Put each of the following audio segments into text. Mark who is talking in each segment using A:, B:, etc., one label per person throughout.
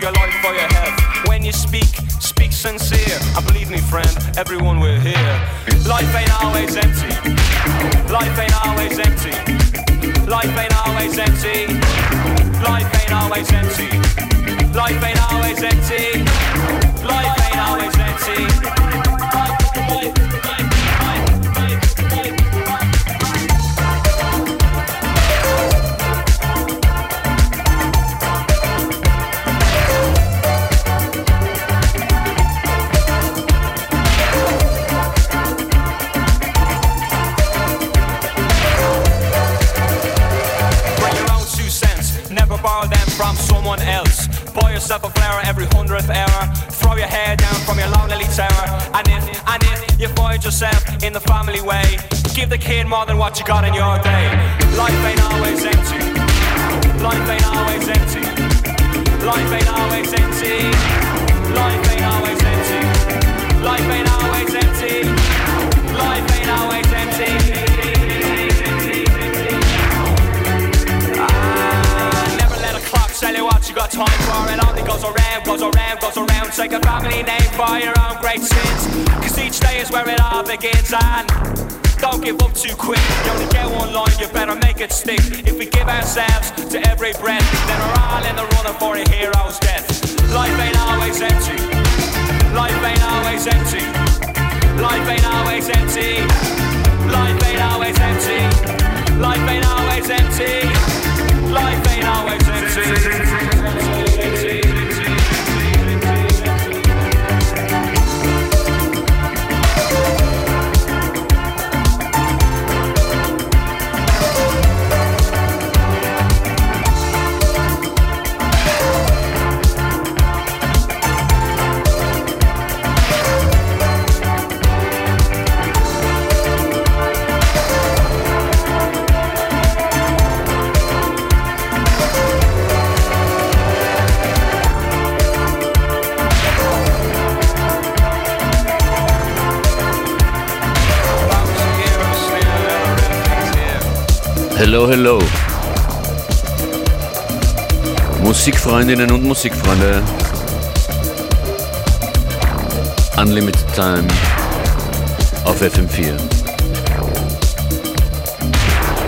A: your life for your health When you speak, speak sincere. And believe me friend, everyone will hear. Life ain't always empty. Life ain't always empty. Life ain't always empty. Life ain't always empty. Life ain't always empty. Life ain't always empty. from someone else. Buy yourself a flower every hundredth hour. Throw your hair down from your lonely tower. And if, and if you find yourself in the family way, give the kid more than what you got in your day. Life ain't always empty. Life ain't always empty. Life ain't always empty. Life ain't always empty. Life ain't always empty. Got time for It only goes around, goes around, goes around Take a family name for your own great sins Cause each day is where it all begins and don't give up too quick. You only get one line, you better make it stick. If we give ourselves to every breath, then we're all in the running for a hero's death. Life ain't always empty. Life ain't always empty. Life ain't always empty. Life ain't always empty. Life ain't always empty. Life ain't always empty.
B: Hello, hello. Musikfreundinnen und Musikfreunde. Unlimited Time auf FM4.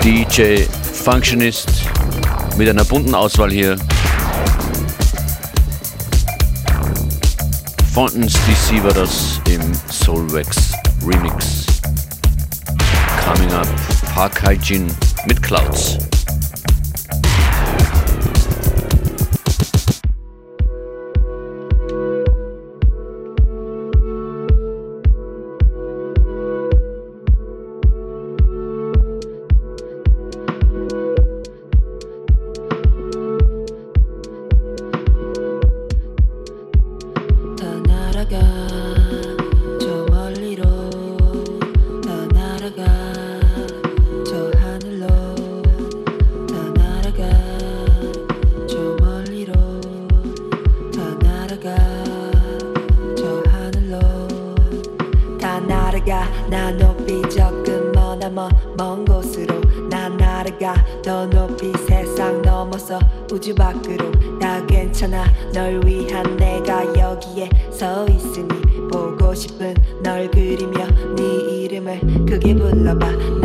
B: DJ Functionist mit einer bunten Auswahl hier. Fountains DC war das im Soulwax Remix. Coming up, Park Hygiene mit Clouds.
C: 날아가 더 높이 세상 넘어서 우주 밖으로. 나 괜찮아 널 위한 내가 여기에 서 있으니. 보고 싶은 널 그리며 네 이름을 크게 불러봐.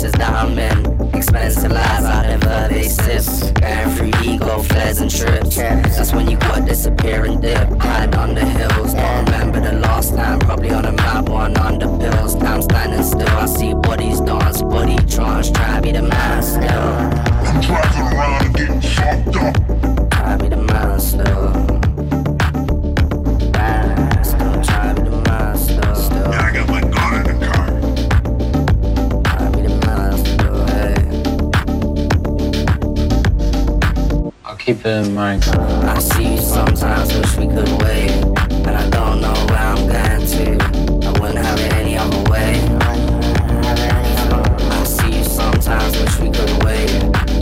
D: places I'm. Expensive lies. out in they sips. From ego, flares and trips. That's when you got disappearing dip. Hide on the hills. Don't remember the last time. Probably on a map, one on the pills. Now I'm standing still. I see bodies dance, body trance. Try be the man still.
E: I'm driving around getting fucked up.
D: Try be the man still.
F: keep it in mind. I
D: see you sometimes, wish we could wait. But I don't know where I'm going to. I wouldn't have it any other way. I see you sometimes, wish we could wait.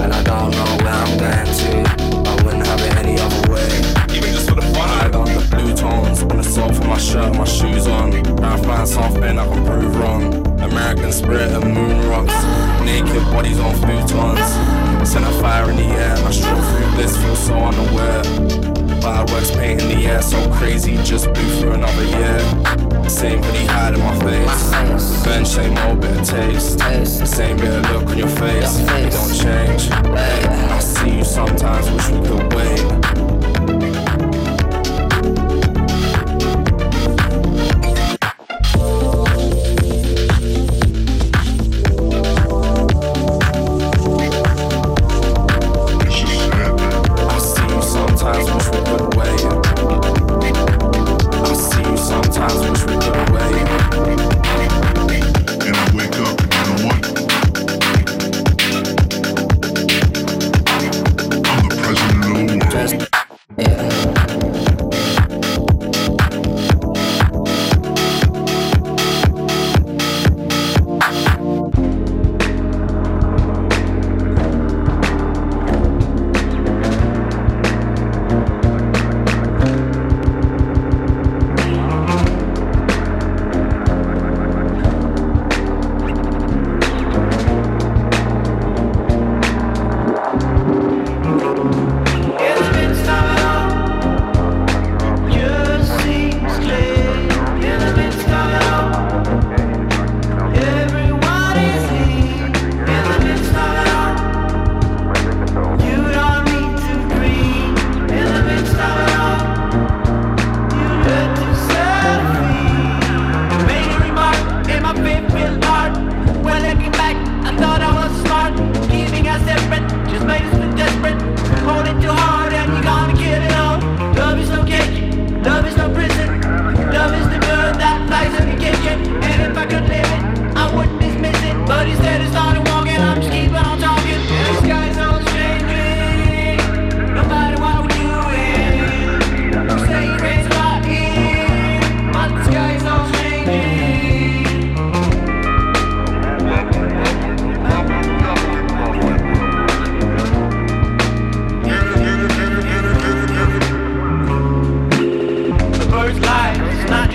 D: And I don't know where I'm going to. I wouldn't have it any other way.
G: Even just for the fun, I got
H: the blue tones. On the soul for my shirt, my shoes on. Now I find something I can prove wrong. American spirit and moon rocks. Naked bodies on futons silence and a fire in the air. And I stroll through bliss, feel so unaware. Fireworks paint in the air, so crazy, just blew for another year. Same pretty high in my face. Bench, same old bit of taste. Same bit of look on your face. You don't change. I see you sometimes, wish we could wait.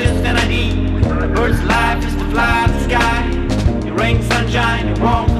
I: just that I need. A bird's life is to fly the sky. It rains sunshine, it won't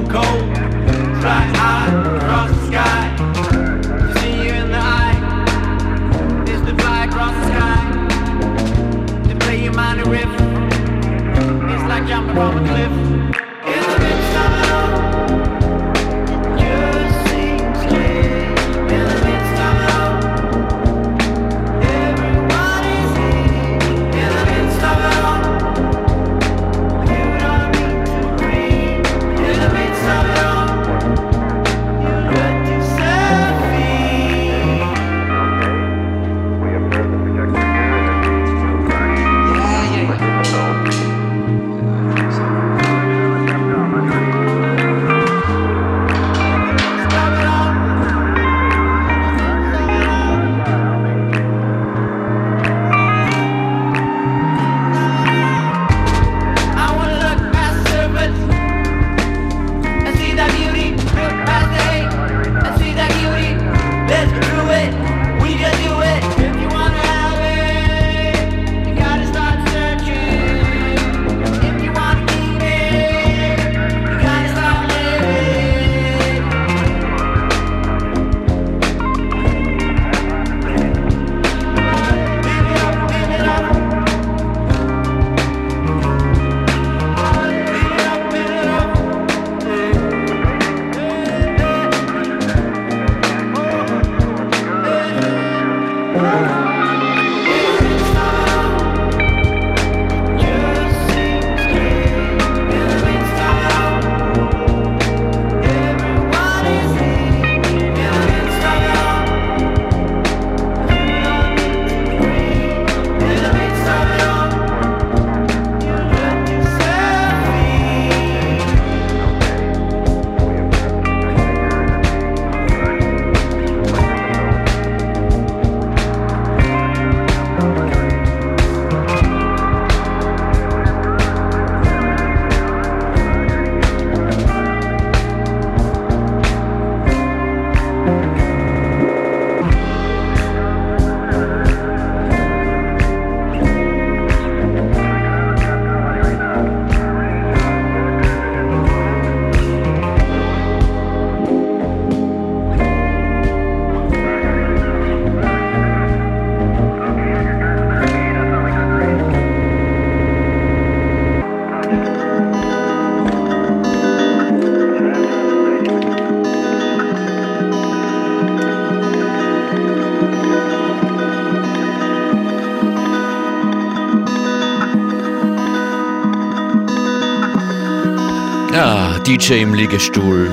B: DJ im Liegestuhl.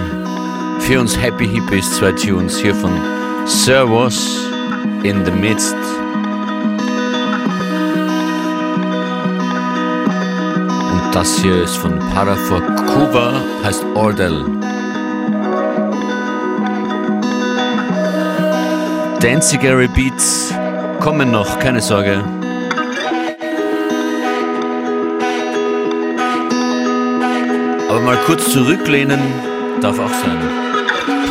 B: Für uns Happy Hippies, zwei Tunes hier von Servos in the Midst. Und das hier ist von Parafor Kuba, heißt Ordel. Dancigary Beats kommen noch, keine Sorge. Mal kurz zurücklehnen darf auch sein.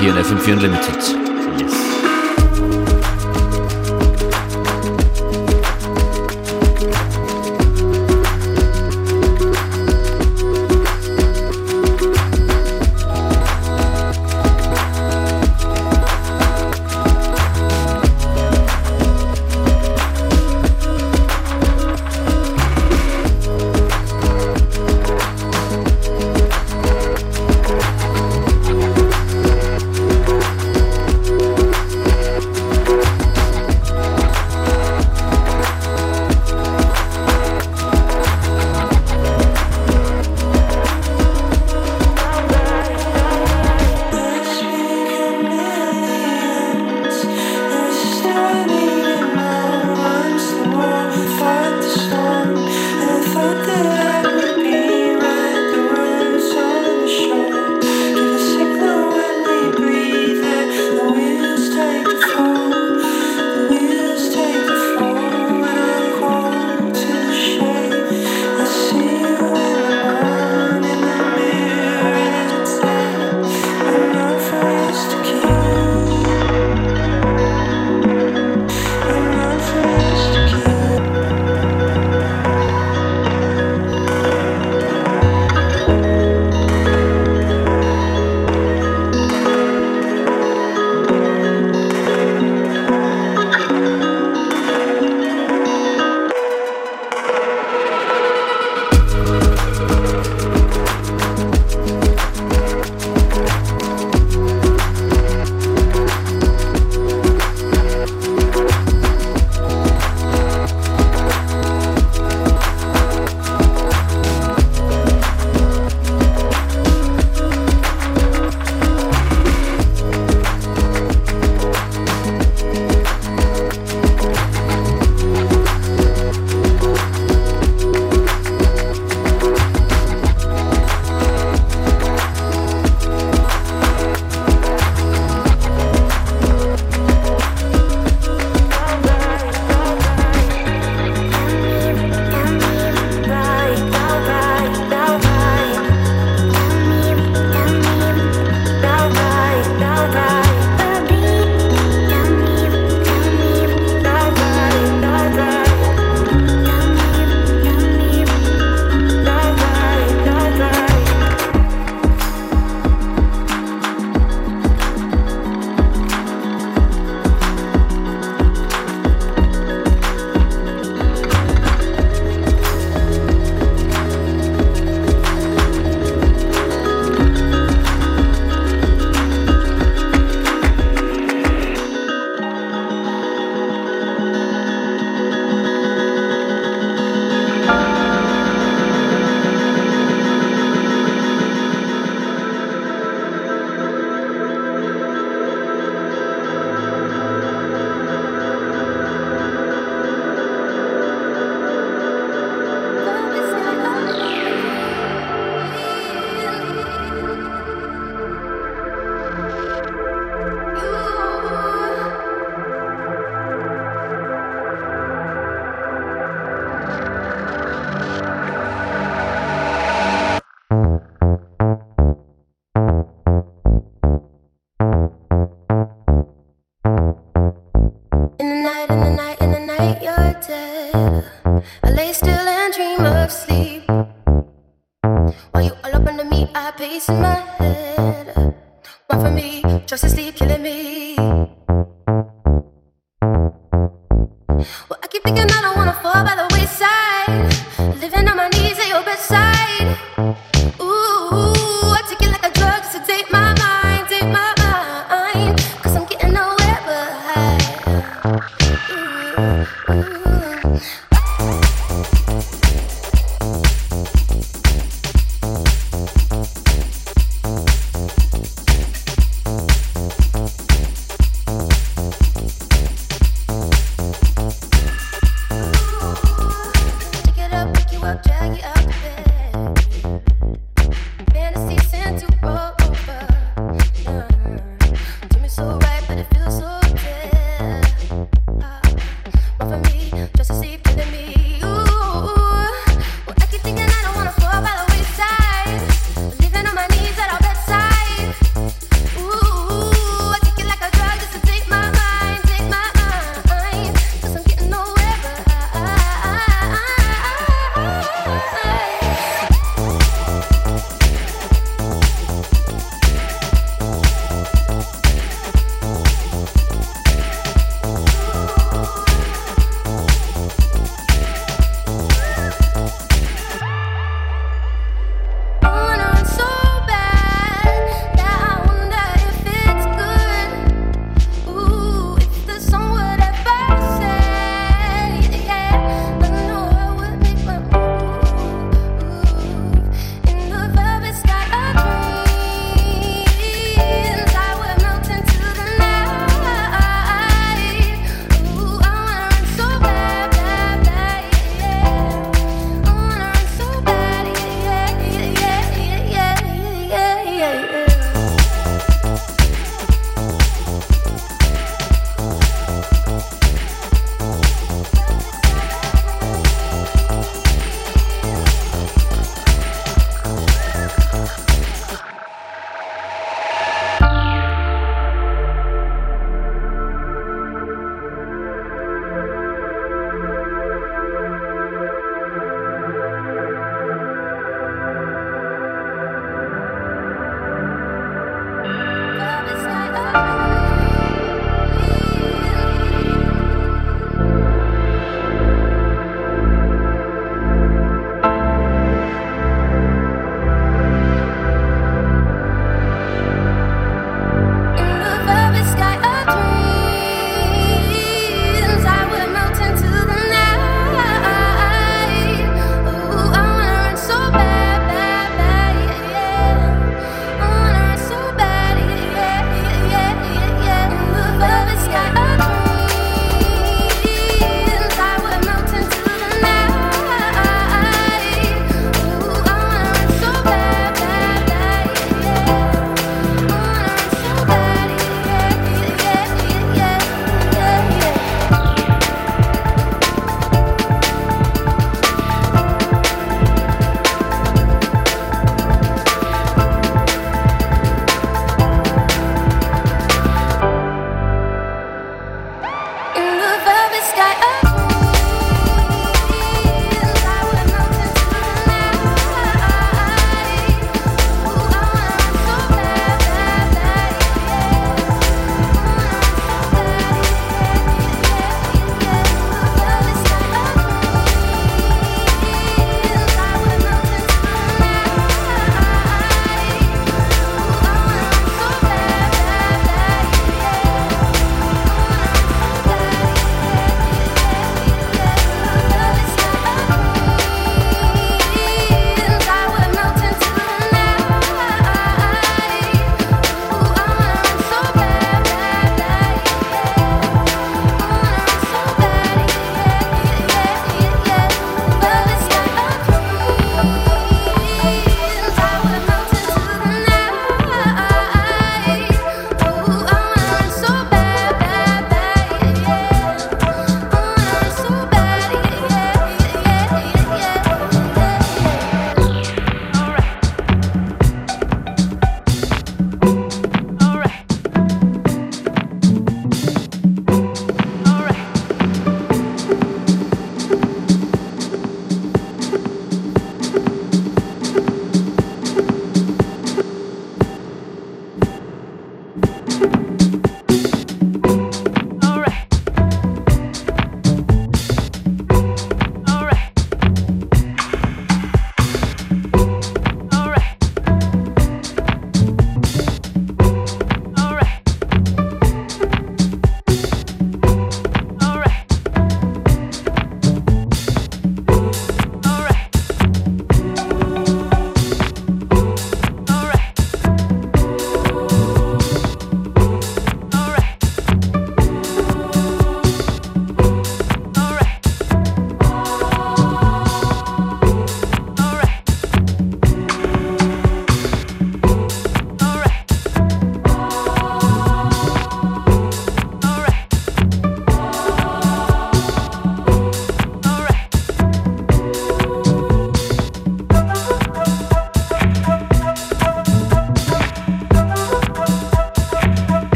B: Hier in FM4 Unlimited.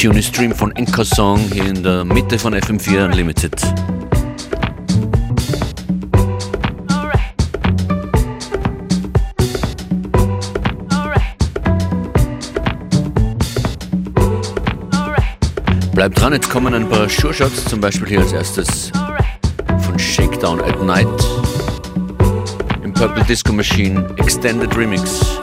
B: Tune Stream von Inca Song hier in der Mitte von FM4 Unlimited. Bleibt dran, jetzt kommen ein paar Sure Shots, zum Beispiel hier als erstes von Shakedown at Night im Purple Disco Machine Extended Remix.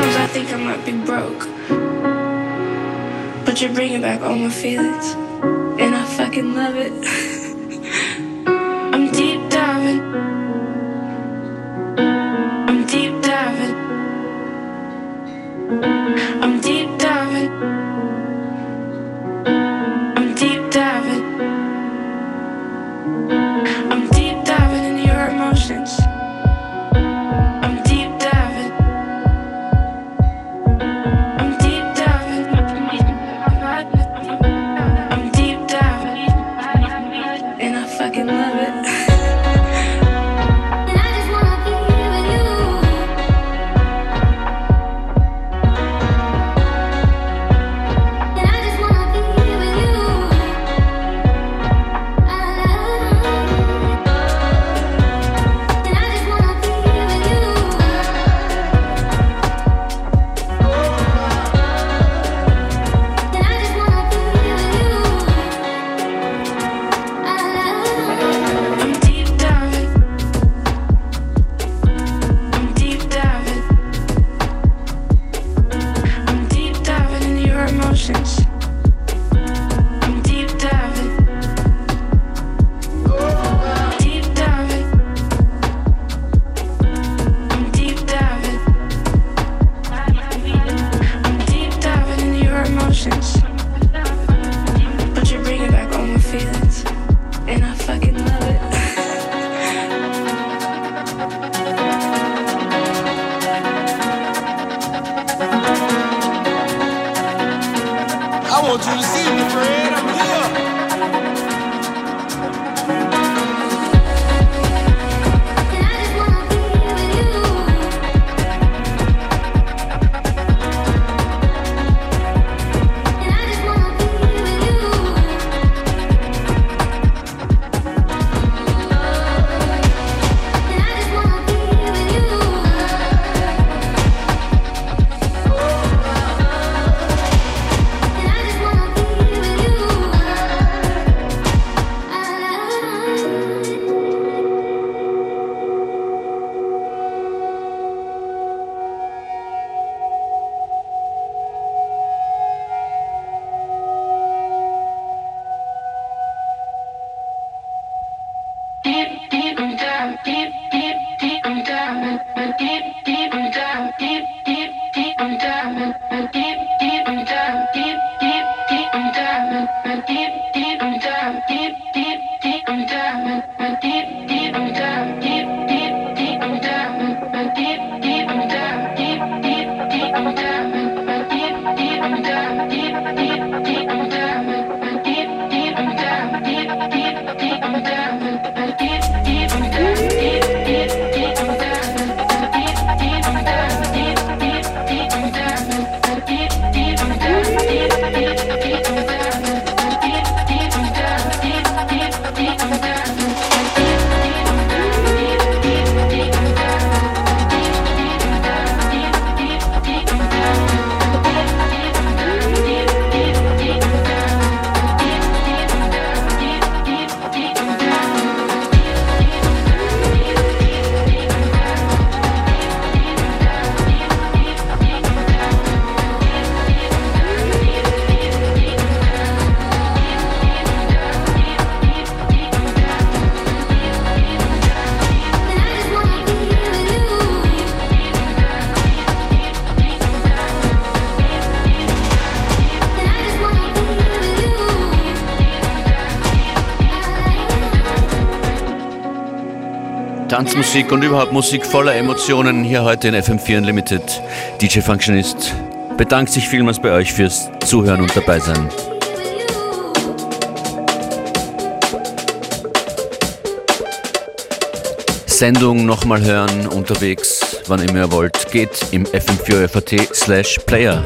J: Sometimes I think I might be broke. But you're bringing back all my feelings. And I fucking love it. emotions.
B: Tanzmusik und überhaupt Musik voller Emotionen hier heute in FM4 Unlimited. DJ Functionist bedankt sich vielmals bei euch fürs Zuhören und dabei sein. Sendung nochmal hören unterwegs, wann immer ihr wollt, geht im fm 4 slash player.